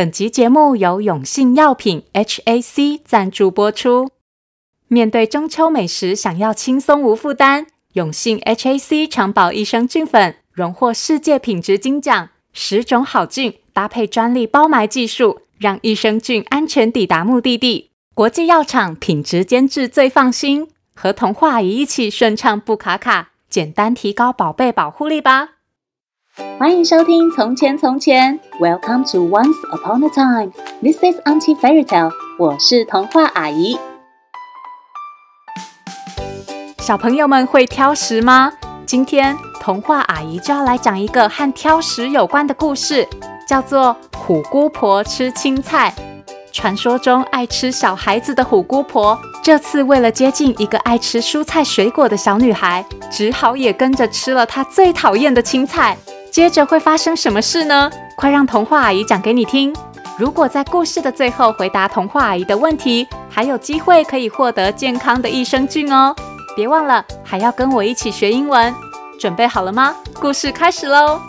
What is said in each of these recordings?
本集节目由永信药品 HAC 赞助播出。面对中秋美食，想要轻松无负担，永信 HAC 长保益生菌粉荣获世界品质金奖，十种好菌搭配专利包埋技术，让益生菌安全抵达目的地。国际药厂品质监制最放心，和童话一起顺畅不卡卡，简单提高宝贝保护力吧。欢迎收听《从前从前》，Welcome to Once Upon a Time。This is Auntie Fairy Tale。我是童话阿姨。小朋友们会挑食吗？今天童话阿姨就要来讲一个和挑食有关的故事，叫做《虎姑婆吃青菜》。传说中爱吃小孩子的虎姑婆，这次为了接近一个爱吃蔬菜水果的小女孩，只好也跟着吃了她最讨厌的青菜。接着会发生什么事呢？快让童话阿姨讲给你听。如果在故事的最后回答童话阿姨的问题，还有机会可以获得健康的益生菌哦。别忘了，还要跟我一起学英文。准备好了吗？故事开始喽。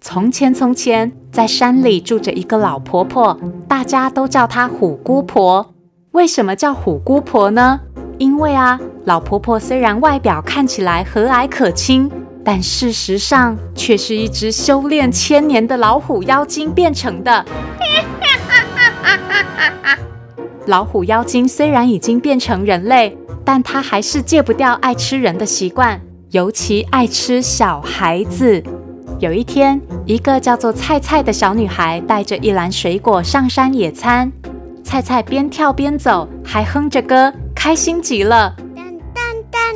从前，从前，在山里住着一个老婆婆，大家都叫她虎姑婆。为什么叫虎姑婆呢？因为啊。老婆婆虽然外表看起来和蔼可亲，但事实上却是一只修炼千年的老虎妖精变成的。老虎妖精虽然已经变成人类，但她还是戒不掉爱吃人的习惯，尤其爱吃小孩子。有一天，一个叫做菜菜的小女孩带着一篮水果上山野餐，菜菜边跳边走，还哼着歌，开心极了。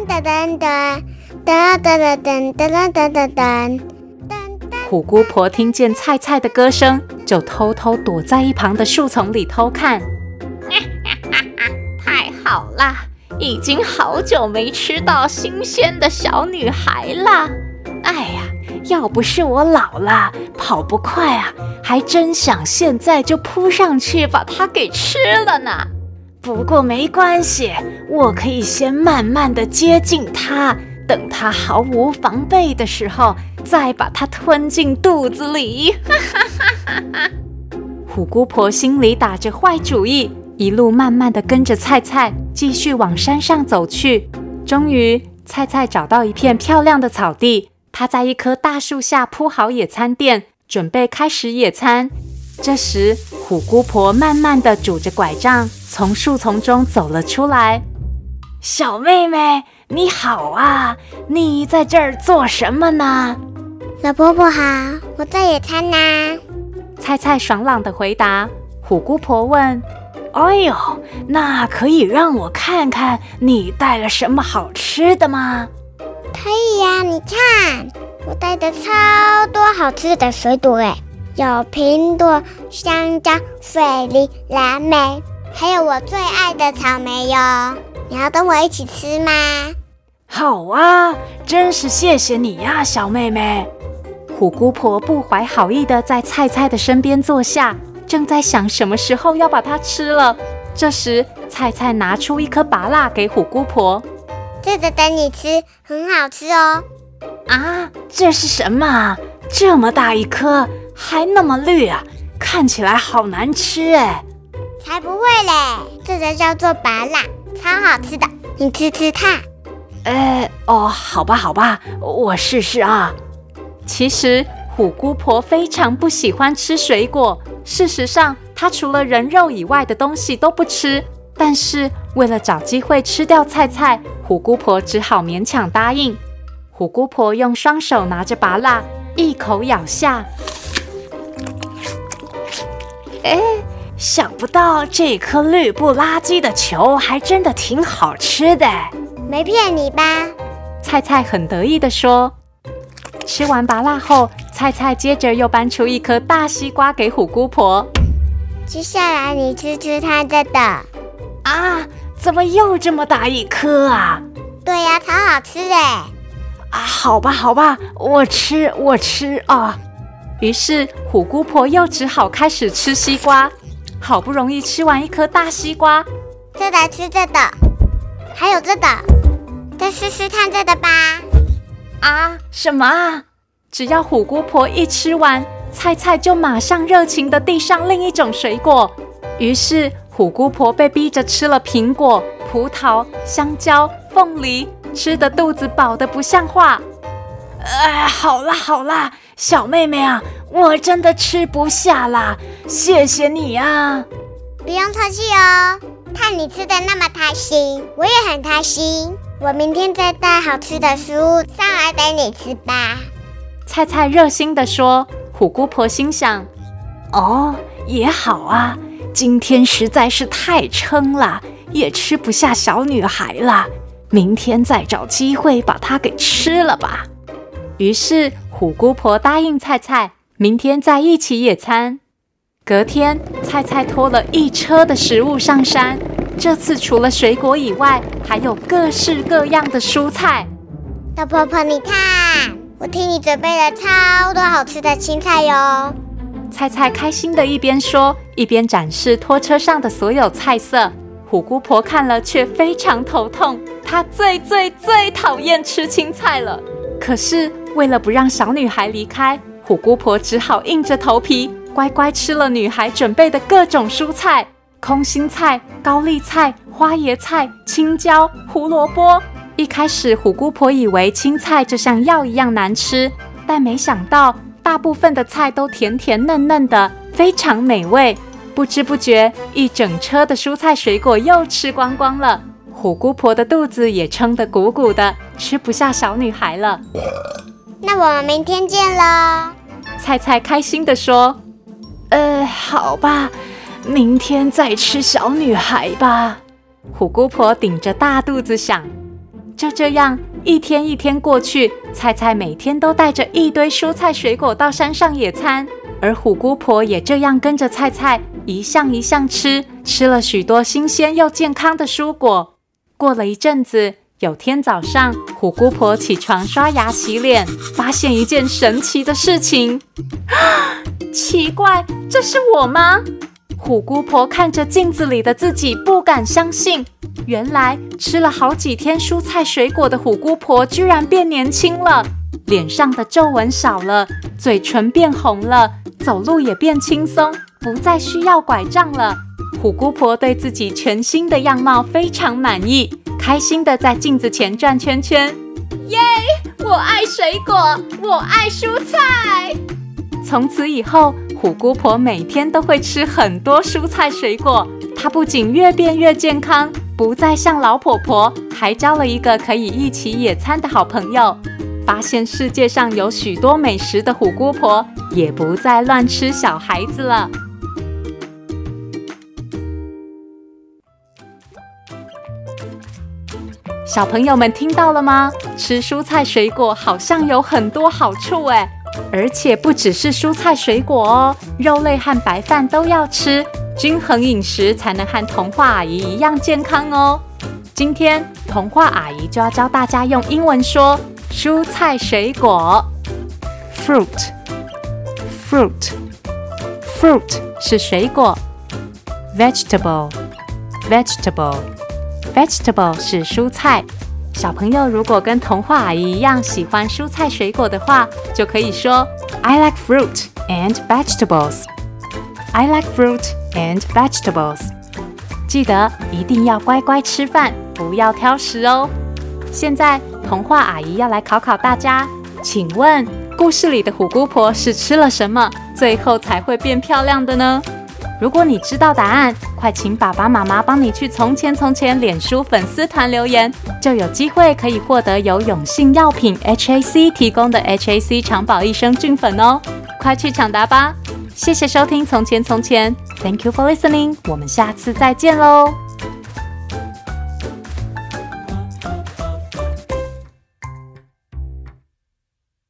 噔噔噔噔噔噔噔噔噔噔，虎姑婆听见菜菜的歌声，就偷偷躲在一旁的树丛里偷看。太好啦，已经好久没吃到新鲜的小女孩啦。哎呀，要不是我老了，跑不快啊，还真想现在就扑上去把它给吃了呢。不过没关系，我可以先慢慢的接近它，等它毫无防备的时候，再把它吞进肚子里。虎姑婆心里打着坏主意，一路慢慢的跟着菜菜继续往山上走去。终于，菜菜找到一片漂亮的草地，她在一棵大树下铺好野餐垫，准备开始野餐。这时，虎姑婆慢慢的拄着拐杖从树丛中走了出来。小妹妹，你好啊！你在这儿做什么呢？老婆婆好，我在野餐呢。菜菜爽朗的回答。虎姑婆问：“哎呦，那可以让我看看你带了什么好吃的吗？”可以呀，你看，我带的超多好吃的水果诶。有苹果、香蕉、水梨、蓝莓，还有我最爱的草莓哟。你要跟我一起吃吗？好啊，真是谢谢你呀，小妹妹。虎姑婆不怀好意的在菜菜的身边坐下，正在想什么时候要把它吃了。这时，菜菜拿出一颗拔蜡给虎姑婆，这个等你吃，很好吃哦。啊，这是什么？这么大一颗！还那么绿啊，看起来好难吃哎！才不会嘞，这个叫做拔辣，超好吃的，你吃吃看。呃，哦，好吧，好吧，我试试啊。其实虎姑婆非常不喜欢吃水果，事实上，她除了人肉以外的东西都不吃。但是为了找机会吃掉菜菜，虎姑婆只好勉强答应。虎姑婆用双手拿着拔蜡，一口咬下。哎，想不到这颗绿不拉几的球还真的挺好吃的。没骗你吧？菜菜很得意地说。吃完拔辣后，菜菜接着又搬出一颗大西瓜给虎姑婆。接下来你吃吃看这个。啊，怎么又这么大一颗啊？对呀，超好吃哎。啊，好吧，好吧，我吃，我吃啊。于是虎姑婆又只好开始吃西瓜，好不容易吃完一颗大西瓜，再来吃这个，还有这个，再试试看这个吧。啊，什么啊？只要虎姑婆一吃完，菜菜就马上热情地递上另一种水果。于是虎姑婆被逼着吃了苹果、葡萄、香蕉、凤梨，吃的肚子饱得不像话。哎，好啦好啦，小妹妹啊，我真的吃不下啦，谢谢你啊。不用客气哦，看你吃的那么开心，我也很开心。我明天再带好吃的食物上来给你吃吧。菜菜热心的说。虎姑婆心想：哦，也好啊，今天实在是太撑了，也吃不下小女孩了。明天再找机会把它给吃了吧。于是虎姑婆答应菜菜，明天再一起野餐。隔天，菜菜拖了一车的食物上山。这次除了水果以外，还有各式各样的蔬菜。大婆婆，你看，我替你准备了超多好吃的青菜哟。菜菜开心的一边说，一边展示拖车上的所有菜色。虎姑婆看了却非常头痛，她最最最讨厌吃青菜了。可是为了不让小女孩离开，虎姑婆只好硬着头皮乖乖吃了女孩准备的各种蔬菜。空心菜、高丽菜、花椰菜、青椒、胡萝卜。一开始，虎姑婆以为青菜就像药一样难吃，但没想到大部分的菜都甜甜嫩嫩的，非常美味。不知不觉，一整车的蔬菜水果又吃光光了。虎姑婆的肚子也撑得鼓鼓的，吃不下小女孩了。那我们明天见喽。菜菜开心的说：“呃，好吧。”明天再吃小女孩吧。虎姑婆顶着大肚子想。就这样，一天一天过去，菜菜每天都带着一堆蔬菜水果到山上野餐，而虎姑婆也这样跟着菜菜一项一项吃，吃了许多新鲜又健康的蔬果。过了一阵子，有天早上，虎姑婆起床刷牙洗脸，发现一件神奇的事情。奇怪，这是我吗？虎姑婆看着镜子里的自己，不敢相信，原来吃了好几天蔬菜水果的虎姑婆居然变年轻了，脸上的皱纹少了，嘴唇变红了，走路也变轻松，不再需要拐杖了。虎姑婆对自己全新的样貌非常满意，开心的在镜子前转圈圈。耶！我爱水果，我爱蔬菜。从此以后，虎姑婆每天都会吃很多蔬菜水果。她不仅越变越健康，不再像老婆婆，还交了一个可以一起野餐的好朋友。发现世界上有许多美食的虎姑婆，也不再乱吃小孩子了。小朋友们听到了吗？吃蔬菜水果好像有很多好处诶。而且不只是蔬菜水果哦，肉类和白饭都要吃，均衡饮食才能和童话阿姨一样健康哦。今天童话阿姨就要教大家用英文说蔬菜水果，fruit，fruit，fruit 是水果，vegetable，vegetable Vegetable 是蔬菜。小朋友如果跟童话阿姨一样喜欢蔬菜水果的话，就可以说 I like fruit and vegetables. I like fruit and vegetables. 记得一定要乖乖吃饭，不要挑食哦。现在童话阿姨要来考考大家，请问故事里的虎姑婆是吃了什么，最后才会变漂亮的呢？如果你知道答案，快请爸爸妈妈帮你去《从前从前》脸书粉丝团留言，就有机会可以获得由永信药品 HAC 提供的 HAC 长保益生菌粉哦！快去抢答吧！谢谢收听《从前从前》，Thank you for listening，我们下次再见喽！